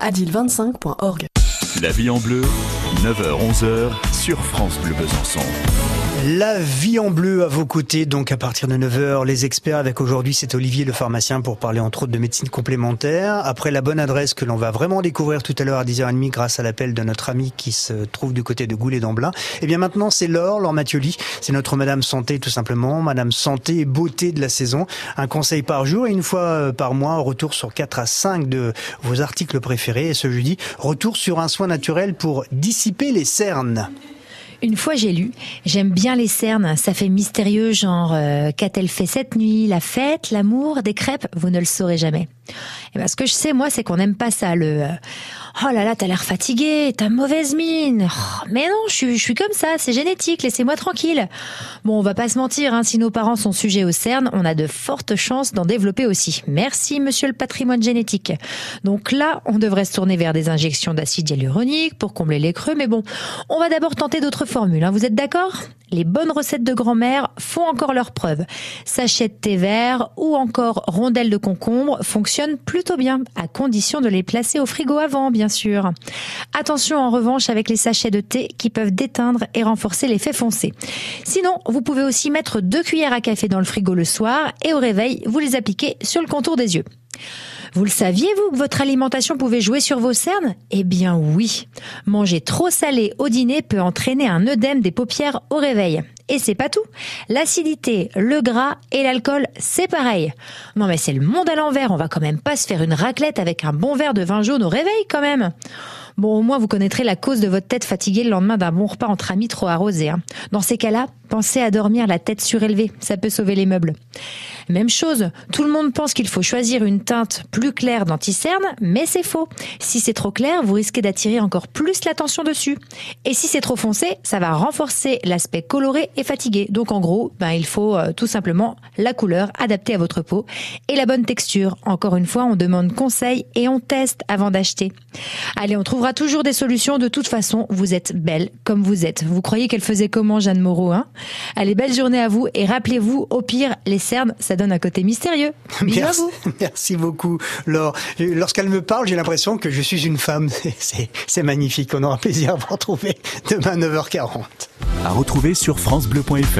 adil25.org. La vie en bleu, 9h-11h France. La vie en bleu à vos côtés, donc à partir de 9h, les experts avec aujourd'hui, c'est Olivier le pharmacien pour parler entre autres de médecine complémentaire. Après la bonne adresse que l'on va vraiment découvrir tout à l'heure à 10h30 grâce à l'appel de notre ami qui se trouve du côté de Goulet-d'Amblin. Et eh bien maintenant, c'est Laure, Laure Mathioli. C'est notre Madame Santé tout simplement, Madame Santé et beauté de la saison. Un conseil par jour et une fois euh, par mois, retour sur 4 à 5 de vos articles préférés. Et ce jeudi, retour sur un soin naturel pour dissiper les cernes. Une fois j'ai lu, j'aime bien les cernes, ça fait mystérieux, genre euh, qu'a-t-elle fait cette nuit? La fête, l'amour, des crêpes? Vous ne le saurez jamais. Et ben, ce que je sais moi, c'est qu'on n'aime pas ça, le euh, Oh là là, t'as l'air fatigué, t'as mauvaise mine. Oh, mais non, je suis, comme ça, c'est génétique, laissez-moi tranquille. Bon, on va pas se mentir, hein, si nos parents sont sujets au CERN, on a de fortes chances d'en développer aussi. Merci, monsieur le patrimoine génétique. Donc là, on devrait se tourner vers des injections d'acide hyaluronique pour combler les creux, mais bon, on va d'abord tenter d'autres formules. Hein. Vous êtes d'accord? Les bonnes recettes de grand-mère font encore leurs preuves. Sachet de thé vert ou encore rondelles de concombre fonctionnent plutôt bien, à condition de les placer au frigo avant, bien sûr. Attention en revanche avec les sachets de thé qui peuvent déteindre et renforcer l'effet foncé. Sinon, vous pouvez aussi mettre deux cuillères à café dans le frigo le soir et au réveil, vous les appliquez sur le contour des yeux. Vous le saviez, vous, que votre alimentation pouvait jouer sur vos cernes? Eh bien oui. Manger trop salé au dîner peut entraîner un œdème des paupières au réveil. Et c'est pas tout. L'acidité, le gras et l'alcool, c'est pareil. Non mais c'est le monde à l'envers, on va quand même pas se faire une raclette avec un bon verre de vin jaune au réveil quand même. Bon, au moins vous connaîtrez la cause de votre tête fatiguée le lendemain d'un bon repas entre amis trop arrosé. Hein. Dans ces cas-là, pensez à dormir la tête surélevée, ça peut sauver les meubles. Même chose, tout le monde pense qu'il faut choisir une teinte plus claire d'anticerne, mais c'est faux. Si c'est trop clair, vous risquez d'attirer encore plus l'attention dessus. Et si c'est trop foncé, ça va renforcer l'aspect coloré et fatigué. Donc en gros, ben, il faut euh, tout simplement la couleur adaptée à votre peau et la bonne texture. Encore une fois, on demande conseil et on teste avant d'acheter. Allez, on trouvera toujours des solutions. De toute façon, vous êtes belle comme vous êtes. Vous croyez qu'elle faisait comment, Jeanne Moreau hein? Allez, belle journée à vous et rappelez-vous, au pire, les cernes, ça donne un côté mystérieux. merci, merci beaucoup, Laure. Lorsqu'elle me parle, j'ai l'impression que je suis une femme. C'est magnifique. On aura plaisir à vous retrouver demain à 9h40. À retrouver sur FranceBleu.fr.